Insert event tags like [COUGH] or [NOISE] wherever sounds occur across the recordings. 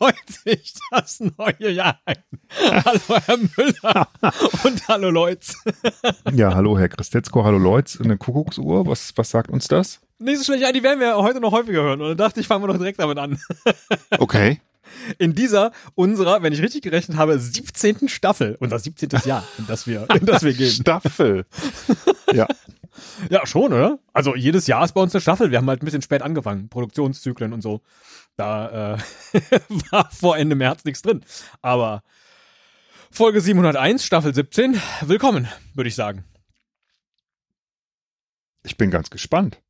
Läutet sich [LAUGHS] das neue Jahr ein. Hallo Herr Müller [LAUGHS] und hallo Leutz. Ja, hallo Herr Christetzko, hallo Leutz. Eine Kuckucksuhr, was, was sagt uns das? Nicht so schlecht, ja, die werden wir heute noch häufiger hören. Und dann dachte ich, fangen wir doch direkt damit an. [LAUGHS] Okay. In dieser, unserer, wenn ich richtig gerechnet habe, 17. Staffel, unser 17. Jahr, in das wir, in das wir gehen. Staffel. Ja. Ja, schon, oder? Also jedes Jahr ist bei uns eine Staffel. Wir haben halt ein bisschen spät angefangen, Produktionszyklen und so. Da äh, [LAUGHS] war vor Ende März nichts drin. Aber Folge 701, Staffel 17, willkommen, würde ich sagen. Ich bin ganz gespannt.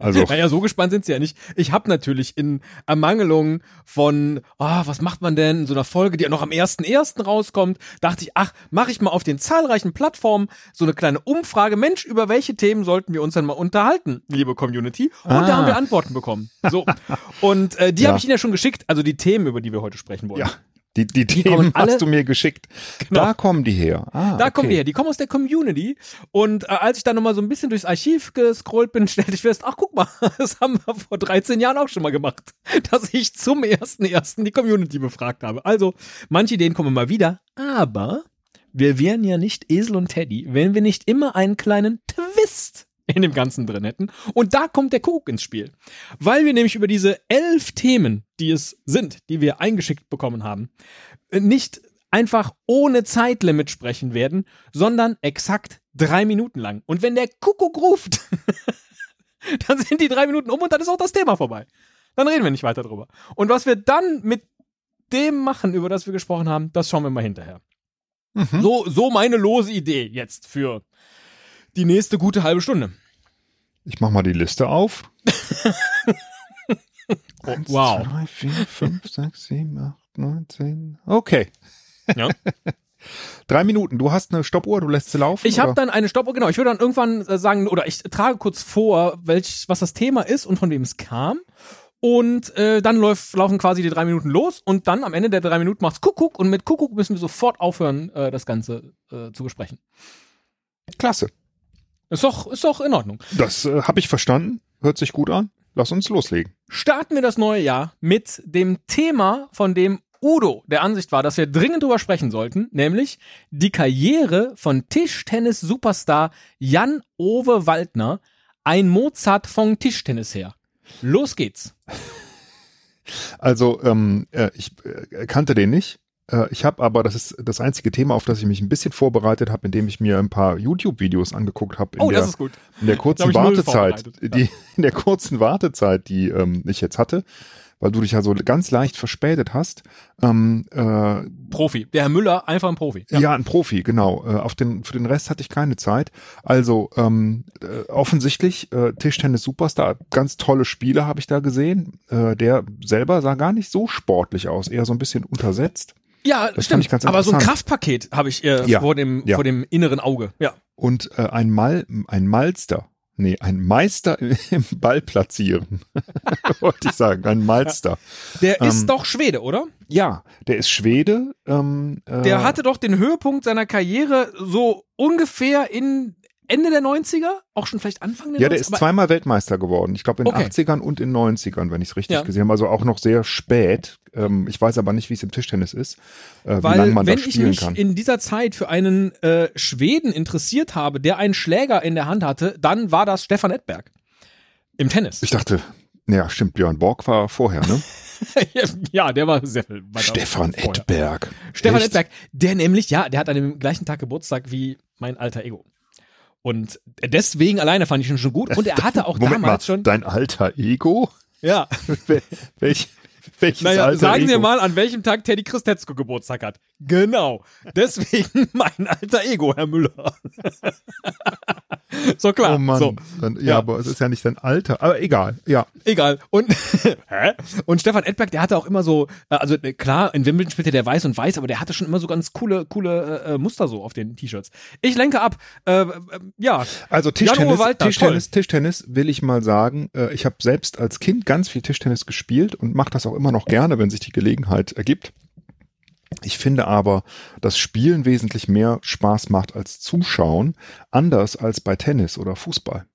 Also, Naja, so gespannt sind sie ja nicht. Ich habe natürlich in Ermangelung von, ah, was macht man denn in so einer Folge, die ja noch am 1.1. rauskommt, dachte ich, ach, mache ich mal auf den zahlreichen Plattformen so eine kleine Umfrage. Mensch, über welche Themen sollten wir uns denn mal unterhalten, liebe Community? Und da Ah. haben wir Antworten bekommen. So. Und äh, die Ja. habe ich Ihnen ja schon geschickt, also die Themen, über die wir heute sprechen wollen. ja, die, die, Die Themen alle- hast du mir geschickt. Genau. Da kommen die her. Ah, Da okay. kommen die her, die kommen aus der Community. Und äh, als ich dann nochmal so ein bisschen durchs Archiv gescrollt bin, [LAUGHS] stellte ich fest, ach guck mal, [LAUGHS] das haben wir vor 13 Jahren auch schon mal gemacht, [LAUGHS] dass ich zum ersten ersten die Community befragt habe. Also, manche Ideen kommen mal wieder, aber wir wären ja nicht Esel und Teddy, wenn wir nicht immer einen kleinen Twist in dem Ganzen drin hätten. Und da kommt der Kuckuck ins Spiel. Weil wir nämlich über diese elf Themen, die es sind, die wir eingeschickt bekommen haben, nicht einfach ohne Zeitlimit sprechen werden, sondern exakt drei Minuten lang. Und wenn der Kuckuck ruft, [LAUGHS] dann sind die drei Minuten um und dann ist auch das Thema vorbei. Dann reden wir nicht weiter drüber. Und was wir dann mit dem machen, über das wir gesprochen haben, das schauen wir mal hinterher. Mhm. So, so meine lose Idee jetzt für die nächste gute halbe Stunde. Ich mach mal die Liste auf. [LAUGHS] Eins, wow. zwei, drei, vier, fünf, sechs, sieben, acht, neun, zehn. Okay. Ja. [LAUGHS] Drei Minuten. Du hast eine Stoppuhr, du lässt sie laufen. Ich habe dann eine Stoppuhr, genau. Ich würde dann irgendwann äh, sagen, oder ich trage kurz vor, welch, was das Thema ist und von wem es kam. Und äh, dann läuft, laufen quasi die drei Minuten los und dann am Ende der drei Minuten macht's Kuckuck und mit Kuckuck müssen wir sofort aufhören, äh, das Ganze äh, zu besprechen. Klasse. Ist doch, ist doch in Ordnung. Das äh, habe ich verstanden. Hört sich gut an. Lass uns loslegen. Starten wir das neue Jahr mit dem Thema, von dem Udo der Ansicht war, dass wir dringend drüber sprechen sollten, nämlich die Karriere von Tischtennis-Superstar Jan-Ove Waldner, ein Mozart von Tischtennis her. Los geht's. Also, ähm, äh, ich äh, kannte den nicht. Äh, ich habe aber, das ist das einzige Thema, auf das ich mich ein bisschen vorbereitet habe, indem ich mir ein paar YouTube-Videos angeguckt habe in, Oh, der, das ist gut. in der kurzen Wartezeit, die [LAUGHS] in der kurzen Wartezeit, die ähm, ich jetzt hatte, weil du dich ja so ganz leicht verspätet hast. Ähm, äh, Profi. Der Herr Müller, einfach ein Profi. ja. ein Profi, genau. Äh, auf den, für den Rest hatte ich keine Zeit. Also ähm, äh, offensichtlich äh, Tischtennis Superstar, ganz tolle Spiele habe ich da gesehen. Äh, der selber sah gar nicht so sportlich aus, eher so ein bisschen untersetzt. Ja, fand stimmt. Aber so ein. Kraftpaket habe ich äh, Ja, vor, dem, ja. vor dem inneren Auge. Ja. Und äh, ein Mal, ein Malster. Nee, ein Meister im Ball platzieren. [LAUGHS] Wollte ich sagen, ein Malster. Der ist Ähm, doch Schwede, oder? Ja, der ist Schwede. Ähm, äh, Der hatte doch den Höhepunkt seiner Karriere so ungefähr in Ende der 90er, auch schon vielleicht Anfang der Ja, 90er. der ist zweimal Weltmeister geworden. Ich glaube in Okay. den 80ern und in 90ern, wenn ich es richtig Ja. gesehen habe. Also auch noch sehr spät. Ähm, ich weiß aber nicht, wie es im Tischtennis ist, äh, wie Weil lange man wenn da ich spielen mich kann. in dieser Zeit für einen äh, Schweden interessiert habe, der einen Schläger in der Hand hatte, dann war das Stefan Edberg. Im Tennis. Ich dachte, ja, stimmt, Björn Borg war vorher, ne? [LAUGHS] ja, der war sehr viel Stefan. Edberg. Stefan Echt? Edberg, der nämlich, ja, der hat an dem gleichen Tag Geburtstag wie mein alter Ego. Und deswegen alleine fand ich ihn schon gut. Und er hatte auch Moment damals mal, schon. dein alter Ego? Ja, [LAUGHS] Wel- Welch, welches naja, alter sagen Sie Ego? mal, an welchem Tag Teddy Christetzko Geburtstag hat. Genau. Deswegen [LAUGHS] mein alter Ego, Herr Müller. [LAUGHS] so klar. Oh Mann, So. Dann, ja, Ja. aber es ist ja nicht dein Alter. Aber egal, ja. Egal. Und, [LAUGHS] hä? und Stefan Edberg, der hatte auch immer so, äh, also äh, klar, in Wimbledon spielte der weiß und weiß, aber der hatte schon immer so ganz coole, coole äh, äh, Muster so auf den T-Shirts. Ich lenke ab. Äh, äh, ja, Also Tischtennis, Waldner, Tischtennis, Tischtennis will ich mal sagen. Äh, ich habe selbst als Kind ganz viel Tischtennis gespielt und mache das auch immer noch gerne, wenn sich die Gelegenheit ergibt. Ich finde aber, dass Spielen wesentlich mehr Spaß macht als Zuschauen, anders als bei Tennis oder Fußball.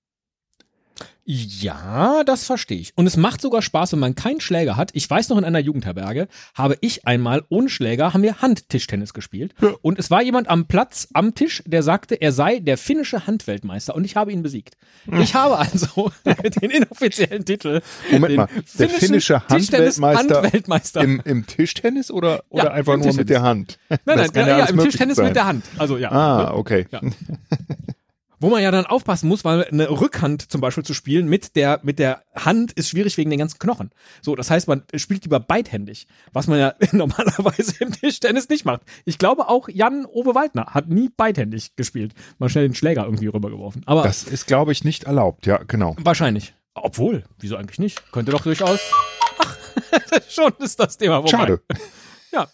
Ja, das verstehe ich. Und es macht sogar Spaß, wenn man keinen Schläger hat. Ich weiß noch, in einer Jugendherberge habe ich einmal ohne Schläger, haben wir Handtischtennis gespielt. Ja. Und es war jemand am Platz, am Tisch, der sagte, er sei der finnische Handweltmeister. Und ich habe ihn besiegt. Ich habe also [LAUGHS] den inoffiziellen Titel. Moment mal, der finnische Handweltmeister Handweltmeister. Im, Im Tischtennis oder, oder Ja, einfach nur mit der Hand? Nein, nein, ja, ja, im Tischtennis sein. mit der Hand. Also ja. Ah, okay. [LAUGHS] Wo man ja dann aufpassen muss, weil eine Rückhand zum Beispiel zu spielen mit der, mit der Hand ist schwierig wegen den ganzen Knochen. So, das heißt, man spielt lieber beidhändig, was man ja [LAUGHS] normalerweise im Tischtennis nicht macht. Ich glaube auch Jan Ove Waldner hat nie beidhändig gespielt. Mal schnell den Schläger irgendwie rübergeworfen. Aber Das ist, glaube ich, nicht erlaubt. Ja, genau. wahrscheinlich. Obwohl, wieso eigentlich nicht? Könnte doch durchaus. Ach, [LAUGHS] schon ist das Thema vorbei. Schade. [LAUGHS] Ja.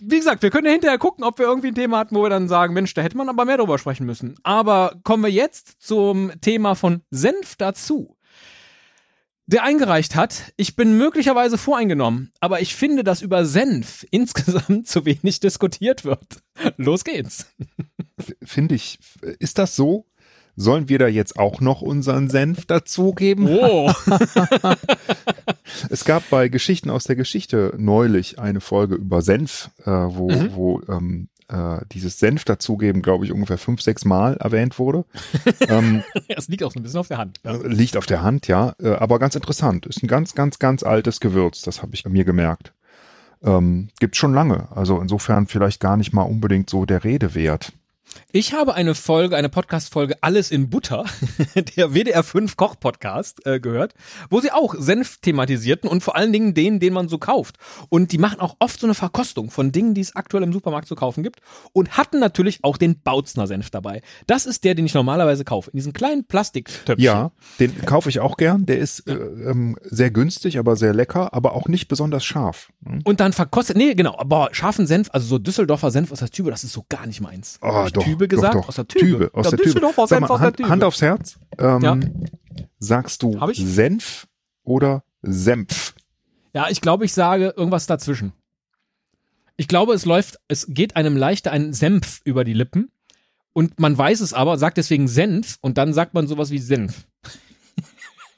Wie gesagt, wir können ja hinterher gucken, ob wir irgendwie ein Thema hatten, wo wir dann sagen, Mensch, da hätte man aber mehr drüber sprechen müssen. Aber kommen wir jetzt zum Thema von Senf dazu. Der eingereicht hat, ich bin möglicherweise voreingenommen, aber ich finde, dass über Senf [LAUGHS] insgesamt zu wenig diskutiert wird. Los geht's. Finde ich. Ist das so? Sollen wir da jetzt auch noch unseren Senf dazugeben? Oh. [LAUGHS] Es gab bei Geschichten aus der Geschichte neulich eine Folge über Senf, äh, wo, Mhm. wo ähm, äh, dieses Senf dazugeben, glaube ich, ungefähr fünf, sechs Mal erwähnt wurde. [LAUGHS] ähm, Es liegt auch so ein bisschen auf der Hand. äh, liegt auf der Hand, ja. Äh, aber ganz interessant. Ist ein ganz, ganz, ganz altes Gewürz. Das habe ich mir gemerkt. Ähm, gibt schon lange. Also insofern vielleicht gar nicht mal unbedingt so der Rede wert. Ich habe eine Folge, eine Podcast-Folge Alles in Butter, [LAUGHS] der WDR 5 Koch-Podcast, äh, gehört, wo sie auch Senf thematisierten und vor allen Dingen den, den man so kauft. Und die machen auch oft so eine Verkostung von Dingen, die es aktuell im Supermarkt zu kaufen gibt und hatten natürlich auch den Bautzner Senf dabei. Das ist der, den ich normalerweise kaufe, in diesen kleinen Plastiktöpfchen. Ja, den kaufe ich auch gern. Der ist äh, ähm, sehr günstig, aber sehr lecker, aber auch nicht besonders scharf. Hm? Und dann verkostet, nee, genau, aber scharfen Senf, also so Düsseldorfer Senf aus der Tübe, das ist so gar nicht meins. Oh, doch, Tübe doch, gesagt? doch. Aus der Tübe. aus ja, der Tübe. Sag Senf mal, aus der Hand, Tübe. Hand aufs Herz. Ähm, Ja. Sagst du? Senf oder Senf? Ja, ich glaube, ich sage irgendwas dazwischen. Ich glaube, es läuft, es geht einem leichter ein Senf über die Lippen und man weiß es aber, sagt deswegen Senf und dann sagt man sowas wie Senf. [LAUGHS]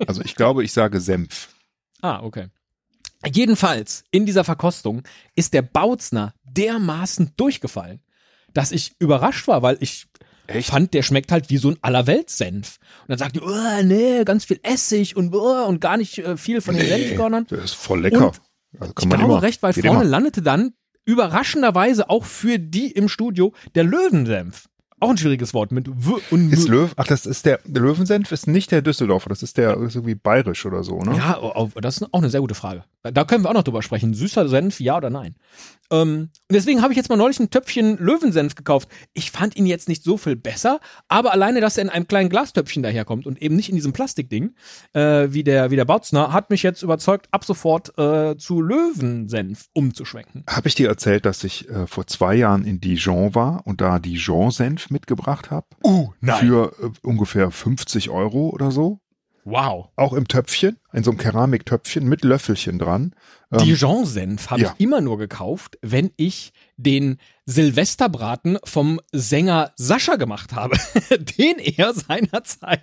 Also ich glaube, ich sage Senf. Ah, okay. Jedenfalls, in dieser Verkostung ist der Bautzner dermaßen durchgefallen, dass ich überrascht war, weil ich Echt? fand, der schmeckt halt wie so ein Allerweltssenf. Und dann sagt die, oh, nee, ganz viel Essig und, oh, und gar nicht äh, viel von den Senfkörnern. Der ist voll lecker. Also Ich glaube immer, recht weit geht vorne immer. landete dann überraschenderweise auch für die im Studio der Löwensenf. Auch ein schwieriges Wort mit W und Ist. Löw, ach, das ist der, der Löwensenf ist nicht der Düsseldorfer, das ist der ist irgendwie bayerisch oder so, ne? Ja, das ist auch eine sehr gute Frage. Da können wir auch noch drüber sprechen. Süßer Senf, ja oder nein? Ähm, und deswegen habe ich jetzt mal neulich ein Töpfchen Löwensenf gekauft. Ich fand ihn jetzt nicht so viel besser, aber alleine, dass er in einem kleinen Glastöpfchen daherkommt und eben nicht in diesem Plastikding, äh, wie der, wie der Bautzner, hat mich jetzt überzeugt, ab sofort äh, zu Löwensenf umzuschwenken. Habe ich dir erzählt, dass ich äh, vor zwei Jahren in Dijon war und da Dijon-Senf mitgebracht habe? Uh, Für äh, ungefähr 50 Euro oder so. Wow. Auch im Töpfchen, in so einem Keramiktöpfchen mit Löffelchen dran. Ähm, Dijon-Senf habe ja. ich immer nur gekauft, wenn ich den Silvesterbraten vom Sänger Sascha gemacht habe, [LAUGHS] den er seinerzeit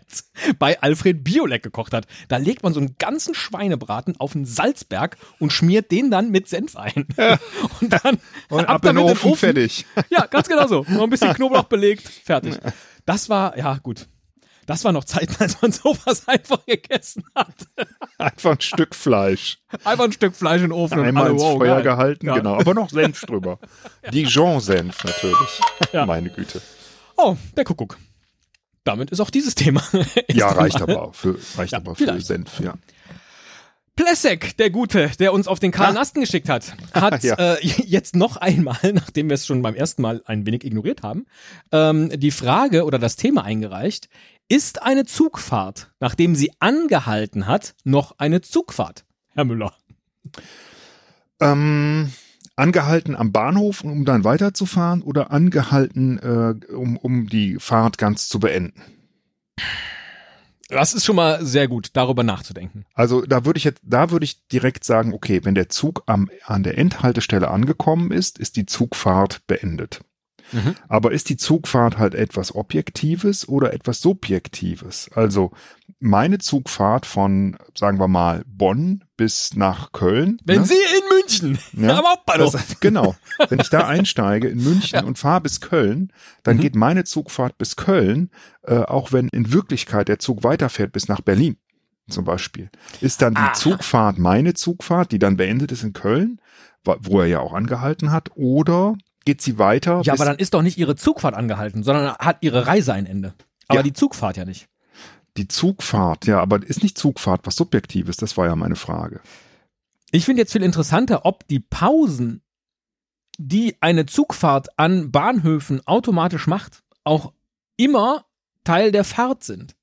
bei Alfred Biolek gekocht hat. Da legt man so einen ganzen Schweinebraten auf einen Salzberg und schmiert den dann mit Senf ein. [LAUGHS] Und dann und ab in den damit Ofen, fertig. Ja, ganz genau so. Noch ein bisschen [LAUGHS] Knoblauch belegt, fertig. Das war, ja gut. Das war noch Zeiten, als man sowas [LAUGHS] einfach gegessen hat. Einfach ein Stück Fleisch. Einfach ein Stück Fleisch in den Ofen und Einmal alle, ins wow, Feuer geil. gehalten, Ja. genau. Aber noch Senf drüber. [LAUGHS] Dijon-Senf natürlich. Ja. Meine Güte. Oh, der Kuckuck. Damit ist auch dieses Thema. [LAUGHS] Ja, reicht aber für, reicht Ja, aber für vielleicht. Senf, ja. Plessek, der Gute, der uns auf den Karl Ah. Nasten geschickt hat, hat Ja. äh, jetzt noch einmal, nachdem wir es schon beim ersten Mal ein wenig ignoriert haben, ähm, die Frage oder das Thema eingereicht, ist eine Zugfahrt, nachdem sie angehalten hat, noch eine Zugfahrt? Herr Müller. Ähm, angehalten am Bahnhof, um dann weiterzufahren oder angehalten, äh, um, um die Fahrt ganz zu beenden? Das ist schon mal sehr gut, darüber nachzudenken. Also da würde ich jetzt, da würde ich direkt sagen, okay, wenn der Zug am, an der Endhaltestelle angekommen ist, ist die Zugfahrt beendet. Mhm. Aber ist die Zugfahrt halt etwas Objektives oder etwas Subjektives? Also meine Zugfahrt von, sagen wir mal, Bonn bis nach Köln. Wenn ne? Sie in München, ja, das, genau. Wenn ich da [LAUGHS] einsteige in München ja. und fahre bis Köln, dann mhm. geht meine Zugfahrt bis Köln, äh, auch wenn in Wirklichkeit der Zug weiterfährt bis nach Berlin zum Beispiel. Ist dann die Aha. Zugfahrt meine Zugfahrt, die dann beendet ist in Köln, wo er ja auch angehalten hat, oder geht sie weiter? Ja, aber dann ist doch nicht ihre Zugfahrt angehalten, sondern hat ihre Reise ein Ende. Aber ja. die Zugfahrt ja nicht. Die Zugfahrt, ja, aber ist nicht Zugfahrt was Subjektives? Das war ja meine Frage. Ich finde jetzt viel interessanter, ob die Pausen, die eine Zugfahrt an Bahnhöfen automatisch macht, auch immer Teil der Fahrt sind.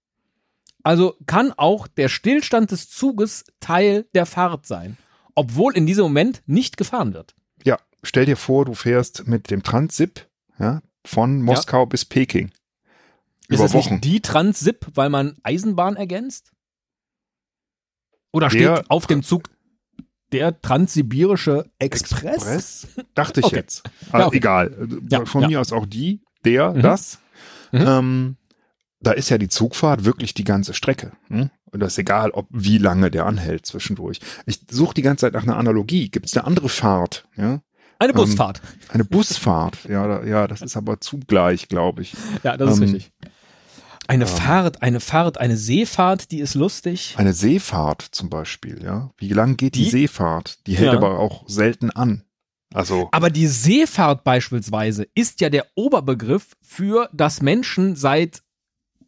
Also kann auch der Stillstand des Zuges Teil der Fahrt sein, obwohl in diesem Moment nicht gefahren wird. Ja, stell dir vor, du fährst mit dem Transip ja, von Moskau ja. bis Peking. Ist das Wochen. nicht die Transip, weil man Eisenbahn ergänzt? Oder steht der, auf dem Zug der Transsibirische Express? Express? Dachte ich okay. jetzt. Also ja, okay. Egal. Ja, Von mir aus auch die, der, mhm. das. Mhm. Ähm, da ist ja die Zugfahrt wirklich die ganze Strecke. Hm? Und das ist egal, ob wie lange der anhält zwischendurch. Ich suche die ganze Zeit nach einer Analogie. Gibt es eine andere Fahrt? Ja? Eine ähm, Busfahrt. Ähm, eine Busfahrt. Ja, da, ja, das ist aber zugleich, glaube ich. Ja, das ist ähm, richtig. Eine ähm, Fahrt, eine Fahrt, eine Seefahrt, die ist lustig. Eine Seefahrt zum Beispiel, ja. Wie lang geht die, die Seefahrt? Die hält ja. aber auch selten an. Also. Aber die Seefahrt beispielsweise ist ja der Oberbegriff für, dass Menschen seit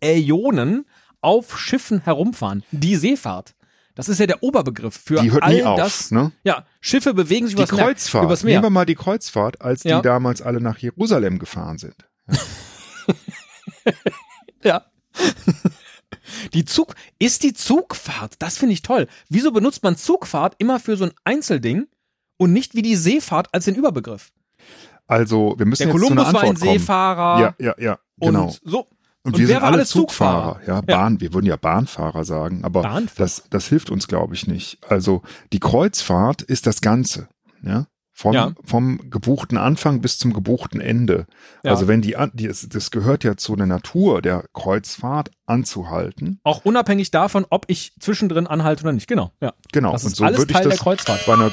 Äonen auf Schiffen herumfahren. Die Seefahrt. Das ist ja der Oberbegriff für die hört all nie auf, das. Ne? Ja, Schiffe bewegen sich die übers Kreuzfahrt. Meer, übers Meer. Nehmen wir mal die Kreuzfahrt, als ja. die damals alle nach Jerusalem gefahren sind. [LAUGHS] Ja. Die Zug, ist die Zugfahrt, das finde ich toll. Wieso benutzt man Zugfahrt immer für so ein Einzelding und nicht wie die Seefahrt als den Überbegriff? Also, wir müssen Der jetzt Kolumbus zu einer war ein Seefahrer. Ja, ja, ja, genau. Und so, und, und wir sind alle Zugfahrer, Zugfahrer. ja, Bahn, ja. wir würden ja Bahnfahrer sagen, aber Bahnfahrer. das, das hilft uns, glaube ich, nicht. Also die Kreuzfahrt ist das Ganze, ja. Vom, ja. vom gebuchten Anfang bis zum gebuchten Ende. Ja. Also wenn die, die, das gehört ja zu der Natur der Kreuzfahrt anzuhalten. Auch unabhängig davon, ob ich zwischendrin anhalte oder nicht. Genau, ja. Genau. Das ist und so alles Teil der Kreuzfahrt. Bei einer,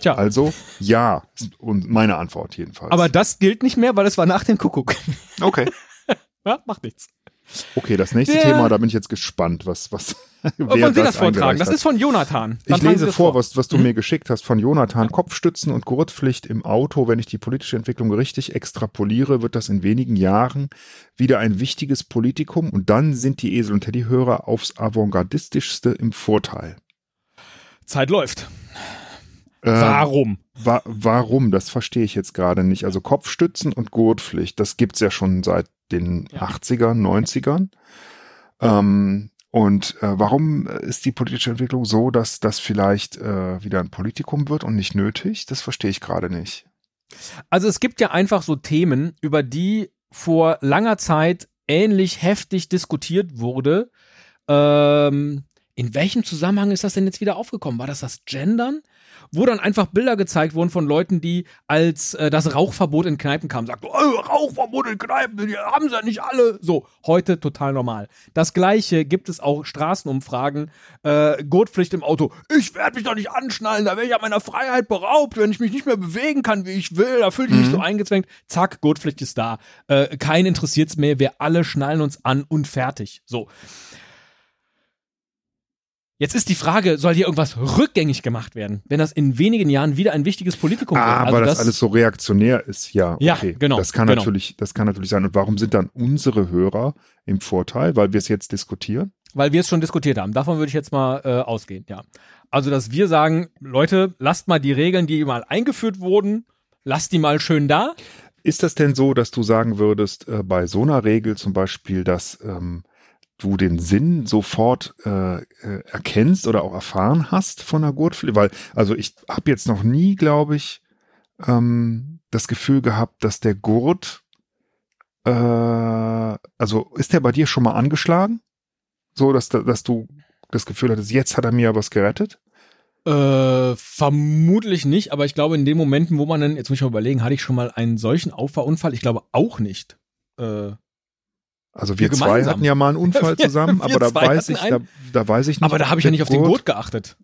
Tja. Also ja, und meine Antwort jedenfalls. Aber das gilt nicht mehr, weil es war nach dem Kuckuck. Okay. [LAUGHS] Ja, macht nichts. Okay, das nächste Der, Thema, da bin ich jetzt gespannt, was, was. [LAUGHS] Wollen Sie das vortragen? Das ist von Jonathan. Dann ich lese vor, vor, was, was du mhm. mir geschickt hast von Jonathan. Kopfstützen und Gurtpflicht im Auto. Wenn ich die politische Entwicklung richtig extrapoliere, wird das in wenigen Jahren wieder ein wichtiges Politikum und dann sind die Esel- und Teddyhörer aufs avantgardistischste im Vorteil. Zeit läuft. Ähm, warum? Wa warum? Das verstehe ich jetzt gerade nicht. Also Kopfstützen und Gurtpflicht, das gibt's ja schon seit den ja. 80ern, 90ern. Ähm, und äh, warum ist die politische Entwicklung so, dass das vielleicht äh, wieder ein Politikum wird und nicht nötig? Das verstehe ich gerade nicht. Also es gibt ja einfach so Themen, über die vor langer Zeit ähnlich heftig diskutiert wurde. Ähm, in welchem Zusammenhang ist das denn jetzt wieder aufgekommen? War das das Gendern? wo dann einfach Bilder gezeigt wurden von Leuten, die als äh, das Rauchverbot in Kneipen kam, sagten, oh, Rauchverbot in Kneipen, die haben sie ja nicht alle. So, heute total normal. Das gleiche gibt es auch Straßenumfragen, äh, Gurtpflicht im Auto. Ich werde mich doch nicht anschnallen, da werde ich ja meiner Freiheit beraubt, wenn ich mich nicht mehr bewegen kann, wie ich will, da fühle ich mich mhm. so eingezwängt. Zack, Gurtpflicht ist da. Äh, kein interessiert's mehr, wir alle schnallen uns an und fertig. So. Jetzt ist die Frage, soll hier irgendwas rückgängig gemacht werden, wenn das in wenigen Jahren wieder ein wichtiges Politikum ah, wird? Also aber das, das, alles so reaktionär ist, ja. Ja, okay. genau. Das kann genau. natürlich, das kann natürlich sein. Und warum sind dann unsere Hörer im Vorteil? Weil wir es jetzt diskutieren? Weil wir es schon diskutiert haben. Davon würde ich jetzt mal äh, ausgehen, ja. Also, dass wir sagen, Leute, lasst mal die Regeln, die mal eingeführt wurden, lasst die mal schön da. Ist das denn so, dass du sagen würdest, äh, bei so einer Regel zum Beispiel, dass ähm, du den Sinn sofort äh, äh, erkennst oder auch erfahren hast von der Gurtpflicht? Weil, also ich habe jetzt noch nie, glaube ich, ähm, das Gefühl gehabt, dass der Gurt, äh, also ist der bei dir schon mal angeschlagen? So, dass, dass du das Gefühl hattest, jetzt hat er mir was gerettet? Äh, vermutlich nicht, aber ich glaube, in den Momenten, wo man dann, jetzt muss ich mal überlegen, hatte ich schon mal einen solchen Auffahrunfall? Ich glaube auch nicht. Äh, Also wir Wir zwei hatten ja mal einen Unfall [LAUGHS] zusammen, wir aber da weiß ich, da, da weiß ich nicht. aber da habe ich ja nicht auf den Gurt- geachtet.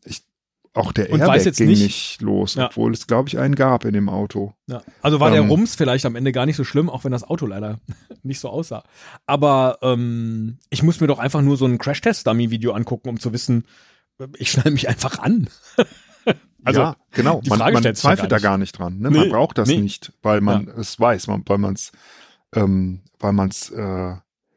Auch der Und Airbag ging nicht- nicht, los, Ja. obwohl es, glaube ich, einen gab in dem Auto. Ja. Also war der Ähm. Rums vielleicht am Ende gar nicht so schlimm, auch wenn das Auto leider [LAUGHS] nicht so aussah. Aber ähm, ich muss mir doch einfach nur so ein Crash-Test-Dummy-Video angucken, um zu wissen, ich schnall mich einfach an. [LAUGHS] Also, ja, genau. Man, man ja zweifelt gar da gar nicht dran. Ne? Man Nee, braucht das nee. nicht, weil man es weiß, man, weil man es, ähm, weil man es, äh,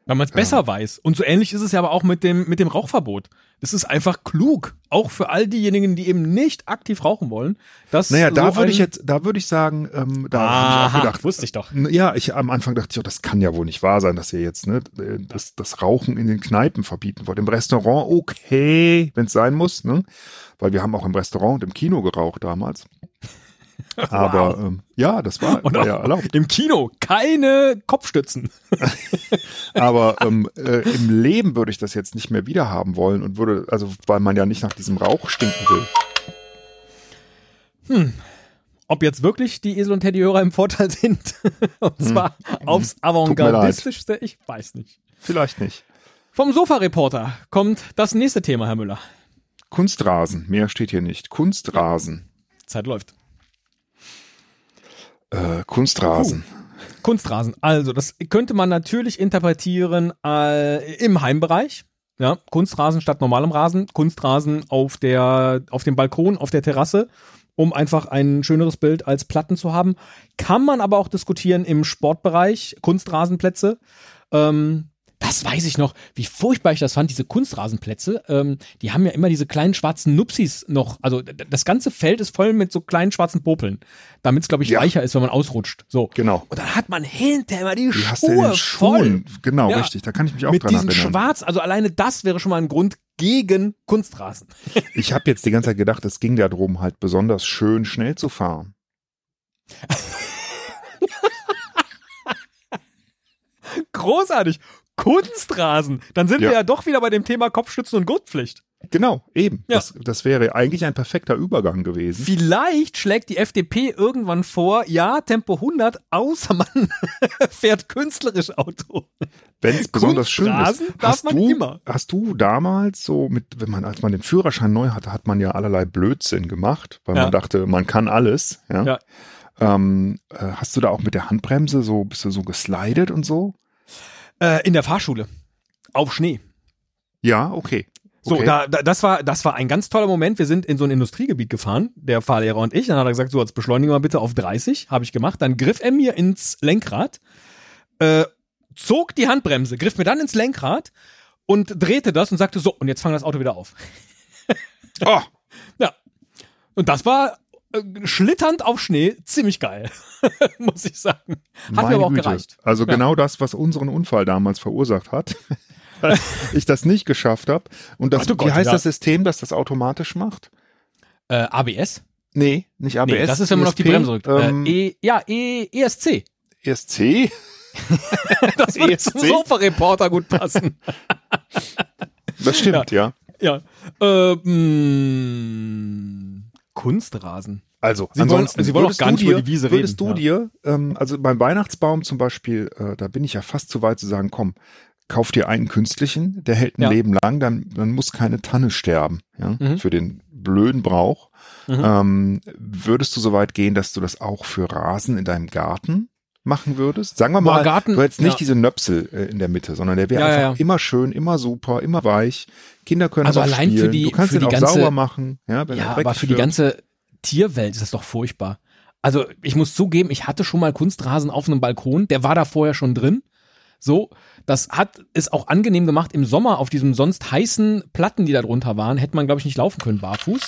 Weil man es besser weiß. Und so ähnlich ist es ja aber auch mit dem, mit dem Rauchverbot. Es ist einfach klug, auch für all diejenigen, die eben nicht aktiv rauchen wollen. Dass naja, da so würde ein- ich jetzt, da würde ich sagen, ähm, da habe ich auch gedacht, wusste ich doch. Ja, ich am Anfang dachte ich, oh, das kann ja wohl nicht wahr sein, dass ihr jetzt ne, äh, das, das Rauchen in den Kneipen verbieten wollt. Im Restaurant, okay, wenn es sein muss, ne? Weil wir haben auch im Restaurant und im Kino geraucht damals. [LAUGHS] Aber ähm, ja, das war, war ja erlaubt. im Kino keine Kopfstützen. [LAUGHS] Aber ähm, äh, im Leben würde ich das jetzt nicht mehr wieder haben wollen und würde, also weil man ja nicht nach diesem Rauch stinken will. Ob jetzt wirklich die Esel und Teddyhörer im Vorteil sind, [LAUGHS] und zwar aufs Hm. leid. avantgardistischste, ich weiß nicht. Vielleicht nicht. Vom Sofa-Reporter kommt das nächste Thema, Herr Müller. Kunstrasen, mehr steht hier nicht. Kunstrasen. Zeit läuft. Äh, Kunstrasen. Kunstrasen. Also, das könnte man natürlich interpretieren äh, im Heimbereich. Ja, Kunstrasen statt normalem Rasen, Kunstrasen auf der, auf dem Balkon, auf der Terrasse, um einfach ein schöneres Bild als Platten zu haben. Kann man aber auch diskutieren im Sportbereich, Kunstrasenplätze. Ähm, das weiß ich noch, wie furchtbar ich das fand, diese Kunstrasenplätze. Ähm, die haben ja immer diese kleinen schwarzen Nupsis noch. Also das ganze Feld ist voll mit so kleinen schwarzen Popeln, damit es, glaube ich, Ja. weicher ist, wenn man ausrutscht. So. Genau. Und dann hat man hinterher immer die, Die Schuhe voll. Genau, Ja. richtig. Da kann ich mich auch Mit dran erinnern. Schwarz, also alleine das wäre schon mal ein Grund gegen Kunstrasen. [LAUGHS] Ich habe jetzt die ganze Zeit gedacht, es ging darum, halt besonders schön schnell zu fahren. [LAUGHS] Großartig. Kunstrasen. Dann sind Ja. wir ja doch wieder bei dem Thema Kopfstützen und Gurtpflicht. Genau, eben. Ja. Das, das wäre eigentlich ein perfekter Übergang gewesen. Vielleicht schlägt die FDP irgendwann vor, ja, Tempo 100, außer man [LAUGHS] fährt künstlerisch Auto. Wenn es besonders schön ist. Hast man du, immer. hast du damals so mit, wenn man, als man den Führerschein neu hatte, hat man ja allerlei Blödsinn gemacht, weil Ja. man dachte, man kann alles. Ja. Ja. Ähm, äh, hast du da auch mit der Handbremse so, bist du so geslidet und so? Äh, in der Fahrschule. Auf Schnee. Ja, okay. So, okay. da, da, das war, das war ein ganz toller Moment. Wir sind in so ein Industriegebiet gefahren, der Fahrlehrer und ich. Dann hat er gesagt, so, jetzt beschleunigen wir bitte auf 30. Habe ich gemacht. Dann griff er mir ins Lenkrad, äh, zog die Handbremse, griff mir dann ins Lenkrad und drehte das und sagte, so, und jetzt fang das Auto wieder auf. Oh, [LAUGHS] Ja. Und das war schlitternd auf Schnee, ziemlich geil. [LAUGHS] Muss ich sagen. Hat Meine mir aber auch Güte. gereicht. Also Ja. genau das, was unseren Unfall damals verursacht hat. [LAUGHS] Ich das nicht geschafft habe. Und das, Ach wie Gott, heißt ja. das System, das das automatisch macht? Äh, ABS? Nee, nicht ABS. Nee, das ist, wenn man auf die ESP, Bremse drückt. Ähm, äh, e, ja, e, ESC. ESC? [LAUGHS] Das würde zum ESC? Sofa-Reporter gut passen. Das stimmt, ja. Ja. Äh, mh, Kunstrasen. Also, Sie wollen- ansonsten Sie wollen auch würdest gar nicht über dir, die Wiese würdest reden, du dir, ähm, also beim Weihnachtsbaum zum Beispiel, äh, da bin ich ja fast zu weit zu sagen, komm, kauf dir einen künstlichen, der hält ein Ja. Leben lang, dann, dann muss keine Tanne sterben, ja, Mhm. für den blöden Brauch. Mhm. Ähm, würdest du so weit gehen, dass du das auch für Rasen in deinem Garten machen würdest? Sagen wir mal, Garten- du hättest nicht ja. diese Nöpsel äh, in der Mitte, sondern der wäre Ja, einfach ja, immer schön, immer super, immer weich. Kinder können Also auch allein für spielen. die- du kannst für die auch ganze- sauber machen, ja, er aber für die ganze Tierwelt ist das doch furchtbar. Also ich muss zugeben, ich hatte schon mal Kunstrasen auf einem Balkon, der war da vorher schon drin. So, das hat es auch angenehm gemacht im Sommer auf diesem sonst heißen Platten, die da drunter waren, hätte man glaube ich nicht laufen können barfuß.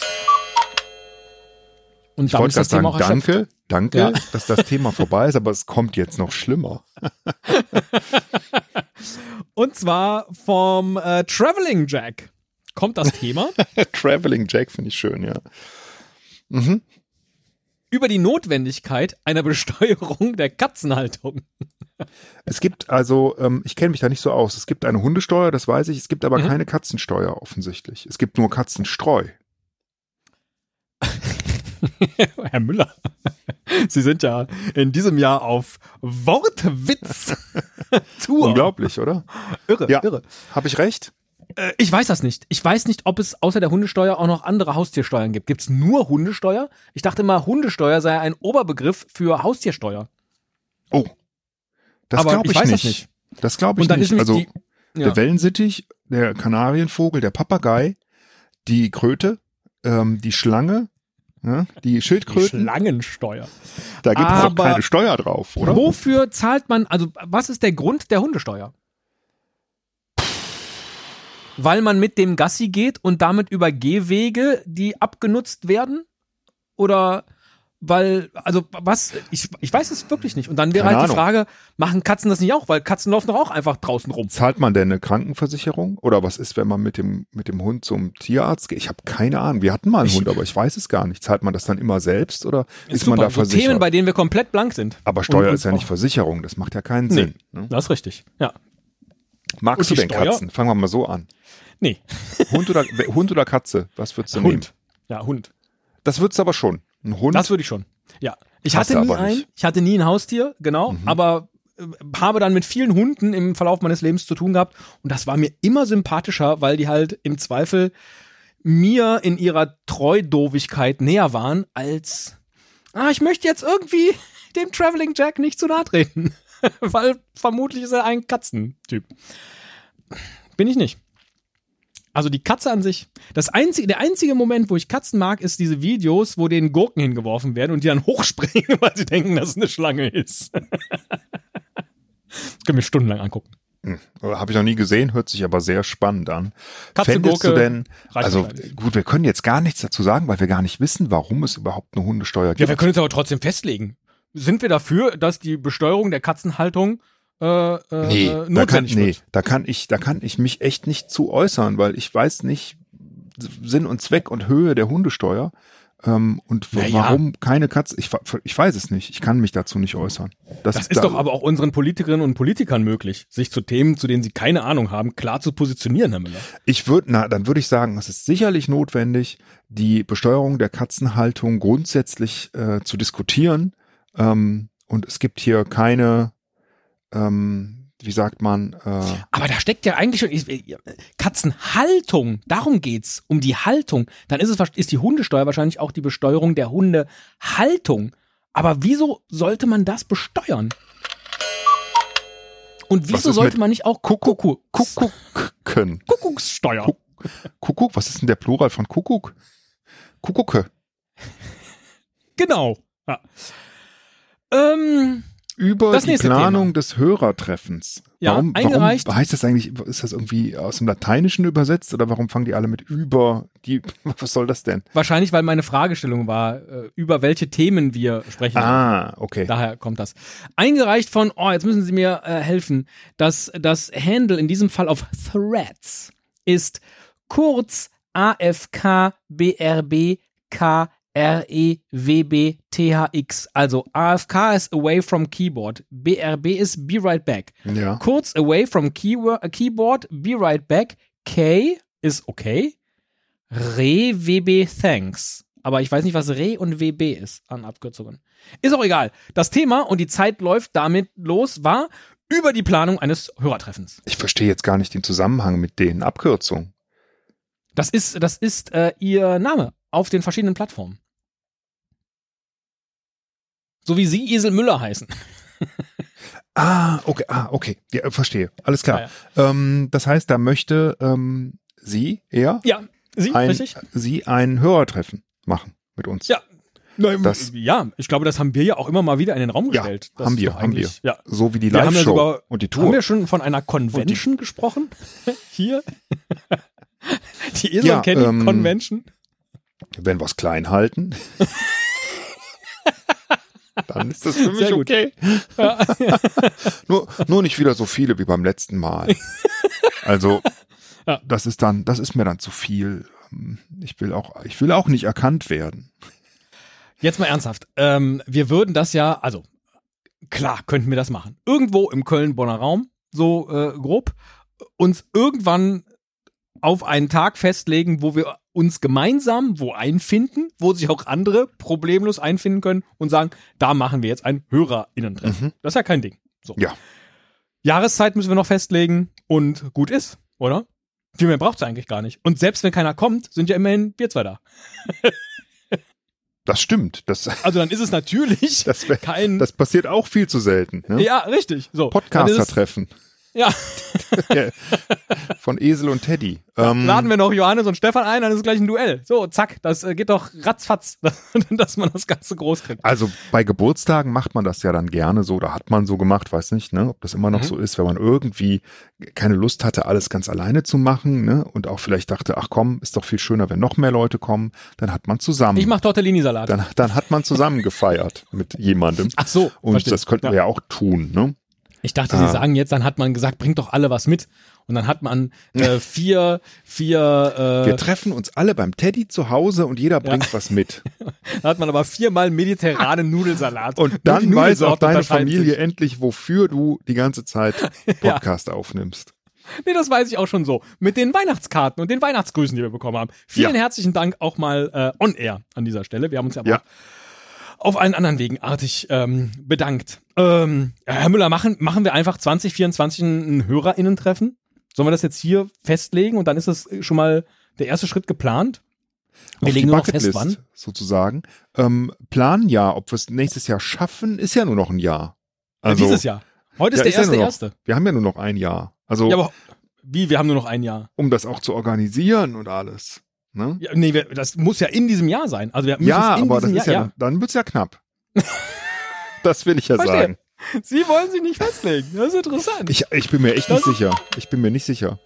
Und Ich wollte gerade Thema sagen, danke, danke, Ja. dass das Thema vorbei ist, aber es kommt jetzt noch schlimmer. [LAUGHS] Und zwar vom äh, Traveling Jack kommt das Thema [LAUGHS] Traveling Jack finde ich schön, ja. Mhm. über die Notwendigkeit einer Besteuerung der Katzenhaltung. Es gibt also, ähm, ich kenne mich da nicht so aus. Es gibt eine Hundesteuer, das weiß ich. Es gibt aber Mhm. keine Katzensteuer offensichtlich. Es gibt nur Katzenstreu. [LAUGHS] Herr Müller, Sie sind ja in diesem Jahr auf Wortwitz Tour. Unglaublich, oder? Irre, Ja. irre. Habe ich recht? Äh, ich weiß das nicht. Ich weiß nicht, ob es außer der Hundesteuer auch noch andere Haustiersteuern gibt. Gibt es nur Hundesteuer? Ich dachte mal, Hundesteuer sei ein Oberbegriff für Haustiersteuer. Oh. Das glaube ich ich, weiß das nicht. Das glaube ich nicht. Also die. Ja. der Wellensittich, der Kanarienvogel, der Papagei, die Kröte, ähm, die Schlange, ne, die Die Schildkröten. Schlangensteuer. da gibt es auch Aber- keine Steuer drauf, oder? Wofür zahlt man, also was ist der Grund der Hundesteuer? Weil man mit dem Gassi geht und damit über Gehwege, die abgenutzt werden? Oder weil, also was, ich, ich weiß es wirklich nicht. Und dann wäre Keine halt die Ahnung. Frage, machen Katzen das nicht auch? Weil Katzen laufen doch auch einfach draußen rum. Zahlt man denn eine Krankenversicherung? Oder was ist, wenn man mit dem, mit dem Hund zum Tierarzt geht? Ich habe keine Ahnung. Wir hatten mal einen Ich- Hund, aber ich weiß es gar nicht. Zahlt man das dann immer selbst oder ist Super, man da so versichert? Themen, bei denen wir komplett blank sind. aber Steuer Und- ist ja nicht Versicherung. Das macht ja keinen Nee. Sinn. Ne? Das ist richtig. Ja. Magst du denn Steuer? Katzen? Fangen wir mal so an. Nee. Hund oder, [LAUGHS] Hund oder Katze? Was würdest du nehmen? Hund. Ja, Hund. Das würdest du aber schon. Ein Hund? Das würde ich schon. Ja. Ich Hast hatte nie ein, nicht. ich hatte nie ein Haustier, genau, Mhm. aber äh, habe dann mit vielen Hunden im Verlauf meines Lebens zu tun gehabt und das war mir immer sympathischer, weil die halt im Zweifel mir in ihrer Treudovigkeit näher waren als ah, ich möchte jetzt irgendwie [LAUGHS] dem Traveling Jack nicht zu nahe treten, [LAUGHS] weil vermutlich ist er ein Katzentyp. Bin ich nicht. Also die Katze an sich. Das einzige, der einzige Moment, wo ich Katzen mag, ist diese Videos, wo denen Gurken hingeworfen werden und die dann [LAUGHS] hochspringen, weil sie denken, dass es eine Schlange ist. das [LAUGHS] können wir stundenlang angucken. Habe ich noch nie gesehen, hört sich aber sehr spannend an. Katze, Fändest du Gurke, denn, reicht also gut, wir können jetzt gar nichts dazu sagen, weil wir gar nicht wissen, warum es überhaupt eine Hundesteuer Ja, gibt. wir können es aber trotzdem festlegen. Sind wir dafür, dass die Besteuerung der Katzenhaltung äh, äh, nee, äh, da kann, nee wird? da kann ich, da kann ich mich echt nicht zu äußern, weil ich weiß nicht Sinn und Zweck und Höhe der Hundesteuer. Ähm, und Ja, ja. warum keine Katze? Ich, ich weiß es nicht. Ich kann mich dazu nicht äußern. Das ist da- doch aber auch unseren Politikerinnen und Politikern möglich, sich zu Themen, zu denen sie keine Ahnung haben, klar zu positionieren, Herr Müller. Ich würde, na, dann würde ich sagen, es ist sicherlich notwendig, die Besteuerung der Katzenhaltung grundsätzlich äh, zu diskutieren. Ähm, und es gibt hier keine, ähm, wie sagt man, äh, Aber da steckt ja eigentlich schon Katzenhaltung. Darum geht's um die Haltung. Dann ist es ist die Hundesteuer wahrscheinlich auch die Besteuerung der Hundehaltung. Aber wieso sollte man das besteuern? Und wieso sollte man nicht auch Kuckuck, Kuckuck können. Kuckuckssteuer? Kuck- Kuckuck, was ist denn der Plural von Kuckuck? Kuckucke. [LAUGHS] Genau. Ja. Ähm, Über Das die Planung des Hörertreffens. Ja, warum, eingereicht. warum heißt das eigentlich, ist das irgendwie aus dem Lateinischen übersetzt oder warum fangen die alle mit über die, [LAUGHS] was soll das denn? wahrscheinlich, weil meine Fragestellung war, äh, über welche Themen wir sprechen. Ah, okay. Daher kommt das. Eingereicht von, oh, jetzt müssen Sie mir äh, helfen. Das, das Handle in diesem Fall auf Threads ist kurz AFK BRB KREWBTHX. Also AFK ist away from keyboard, BRB ist be right back. Ja. Kurz away from keyword, keyboard, be right back. K ist okay. Re WB thanks. Aber ich weiß nicht, was Re und WB ist an Abkürzungen. Ist auch egal. Das Thema und die Zeit läuft damit los, war über die Planung eines Hörertreffens. Ich verstehe jetzt gar nicht den Zusammenhang mit den Abkürzungen. Das ist, das ist äh, ihr Name auf den verschiedenen Plattformen. So wie Sie Esel Müller heißen. Ah, okay, ah, okay. Ja, verstehe. Alles klar. Ähm, das heißt, da möchte ähm, sie, er, Ja, Sie, ein, richtig? sie ein Hörertreffen machen mit uns. Ja. Nein, Das- ja, ich glaube, das haben wir ja auch immer mal wieder in den Raum Ja, gestellt. Das haben wir, haben wir. Ja. So wie die haben ja Live-Show sogar- und die Haben Tour. wir schon von einer Convention gesprochen? [LAUGHS] Hier? Die Esel Ja, Candy ähm, Convention? Wenn wir es klein halten, [LAUGHS] dann ist das für mich Sehr gut. okay. [LAUGHS] nur, nur nicht wieder so viele wie beim letzten Mal. Also, Ja. das ist dann, das ist mir dann zu viel. Ich will auch, ich will auch nicht erkannt werden. Jetzt mal ernsthaft. Ähm, wir würden das ja, also klar könnten wir das machen. Irgendwo im Köln-Bonner Raum, so äh, grob, uns irgendwann auf einen Tag festlegen, wo wir uns gemeinsam wo einfinden, wo sich auch andere problemlos einfinden können und sagen, da machen wir jetzt ein HörerInnen-Treffen. Mhm. Das ist ja kein Ding. So. Ja. Jahreszeit müssen wir noch festlegen und gut ist, oder? Viel mehr braucht es eigentlich gar nicht. Und selbst wenn keiner kommt, sind ja immerhin wir zwei da. Das stimmt. Das, [LAUGHS] Also dann ist es natürlich das, wär, kein. das passiert auch viel zu selten. Ne? ja, richtig. So. Podcaster-Treffen [LAUGHS] Ja, von Esel und Teddy. Ähm, laden wir noch Johannes und Stefan ein, dann ist es gleich ein Duell. So, zack, das äh, geht doch ratzfatz, [LAUGHS] dass man das Ganze groß kriegt. Also bei Geburtstagen macht man das ja dann gerne so, da hat man so gemacht, weiß nicht, ne, ob das immer noch Mhm. so ist, wenn man irgendwie keine Lust hatte, alles ganz alleine zu machen, ne, und auch vielleicht dachte, ach komm, ist doch viel schöner, wenn noch mehr Leute kommen, dann hat man zusammen, Ich mach Tortellini-Salat. dann, dann hat man zusammen gefeiert mit jemandem. Ach so, Und verstehe. das könnten Ja. wir ja auch tun, ne? Ich dachte, Ah. Sie sagen jetzt, dann hat man gesagt, bringt doch alle was mit. Und dann hat man äh, vier, vier, Wir äh, treffen uns alle beim Teddy zu Hause und jeder bringt was mit. [LAUGHS] da hat man aber viermal mediterranen Nudelsalat. Und dann weiß auch deine Familie sich. endlich, wofür du die ganze Zeit [LAUGHS] Ja. Podcast aufnimmst. Nee, das weiß ich auch schon so. Mit den Weihnachtskarten und den Weihnachtsgrüßen, die wir bekommen haben. Vielen Ja. herzlichen Dank auch mal äh, on air an dieser Stelle. Wir haben uns ja, Ja. Auf allen anderen Wegen artig ähm, bedankt. Ähm, ja, Herr Müller, machen, machen wir einfach 2024 ein, HörerInnen-Treffen? Sollen wir das jetzt hier festlegen und dann ist das schon mal der erste Schritt geplant? Wir auf legen die fest, wann. sozusagen. Ähm, planen ja, ob wir es nächstes Jahr schaffen, ist ja nur noch ein Jahr. Also Dieses Jahr. Heute ist Ja, der ist ja erste, nur noch- erste. wir haben ja nur noch ein Jahr. Also Ja, aber wie? Wir haben nur noch ein Jahr. um das auch zu organisieren und alles. Ne? Ja, nee, wir, das muss ja in diesem Jahr sein. Also wir Ja, es aber das ist ja, Jahr. dann, dann wird's ja knapp. [LAUGHS] das will ich ja Verstehe. sagen. Sie wollen sich nicht festlegen. Das ist interessant. Ich, ich bin mir echt nicht sicher. Ich bin mir nicht sicher.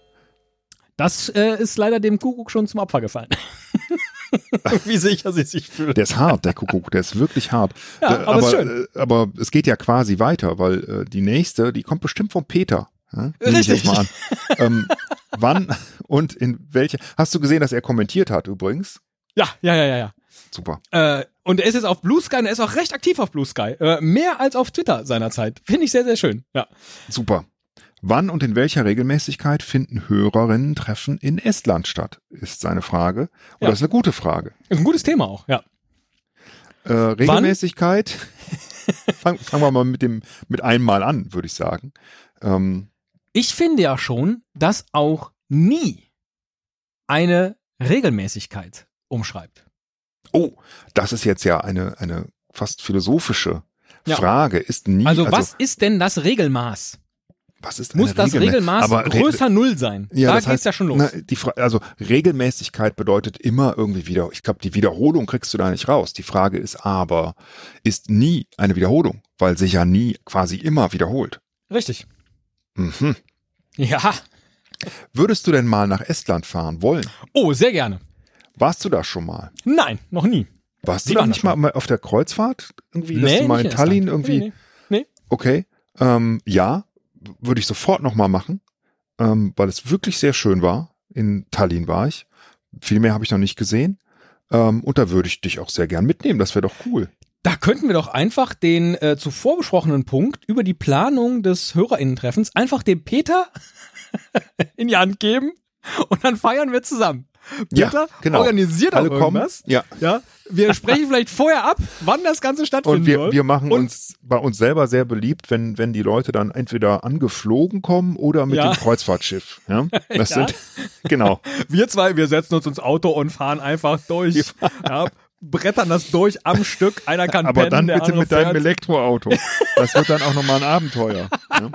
Das äh, ist leider dem Kuckuck schon zum Opfer gefallen. [LAUGHS] Wie sicher sie sich fühlt. Der ist hart, der Kuckuck, der ist wirklich hart. Ja, Äh, aber aber, äh, aber es geht ja quasi weiter, weil äh, die nächste, die kommt bestimmt von Peter. Ja? Nehme ich jetzt mal an. ähm, [LAUGHS] wann und in welche? Hast du gesehen, dass er kommentiert hat übrigens? Ja, ja, ja, ja, ja. Super. Äh, und er ist jetzt auf Blue Sky und er ist auch recht aktiv auf Blue Sky. Äh, mehr als auf Twitter seinerzeit. Finde ich sehr, sehr schön. Ja. Super. Wann und in welcher Regelmäßigkeit finden Hörerinnen-Treffen in Estland statt? Ist seine Frage. Oder Ja. ist eine gute Frage. Ist ein gutes Thema auch, ja. Äh, Regelmäßigkeit. [LAUGHS] Fangen fangen wir mal mit dem mit einmal an, würde ich sagen. Ähm, Ich finde ja schon, dass auch nie eine Regelmäßigkeit umschreibt. oh, das ist jetzt ja eine eine fast philosophische Ja. Frage. Ist nie Also, was ist denn das Regelmaß? was ist Muss das Regelmä- Regelmaß Aber Re- größer Null sein? Ja, da das geht's heißt, ja schon los. Na, die Fra also Regelmäßigkeit bedeutet immer irgendwie wieder, ich glaube, die Wiederholung kriegst du da nicht raus. Die Frage ist aber, ist nie eine Wiederholung, weil sich ja nie quasi immer wiederholt. Richtig. Mhm. Ja. Würdest du denn mal nach Estland fahren wollen? Oh, sehr gerne. Warst du da schon mal? Nein, noch nie. Warst Sie du da nicht mal auf der Kreuzfahrt? Irgendwie, dass du mal in Tallinn Estland. irgendwie. Nee, nee. Okay. Ähm, ja, würde ich sofort nochmal machen, ähm, weil es wirklich sehr schön war. In Tallinn war ich. Viel mehr habe ich noch nicht gesehen. Ähm, und da würde ich dich auch sehr gern mitnehmen. Das wäre doch cool. Da könnten wir doch einfach den äh, zuvor besprochenen Punkt über die Planung des HörerInnen-Treffens einfach dem Peter [LAUGHS] in die Hand geben und dann feiern wir zusammen. Ja, Peter genau. organisiert auch Alle kommen. Ja. Ja, wir sprechen vielleicht vorher ab, wann das Ganze stattfinden Und wir, soll. wir machen Und- uns bei uns selber sehr beliebt, wenn, wenn die Leute dann entweder angeflogen kommen oder mit Ja. dem Kreuzfahrtschiff. Ja? [LAUGHS] Das Ja. sind, genau. Wir zwei, wir setzen uns ins Auto und fahren einfach durch. ja, brettern das durch am Stück. Einer kann Aber pennen, dann bitte mit deinem fährt. Elektroauto. Das wird dann auch nochmal ein Abenteuer. Ja?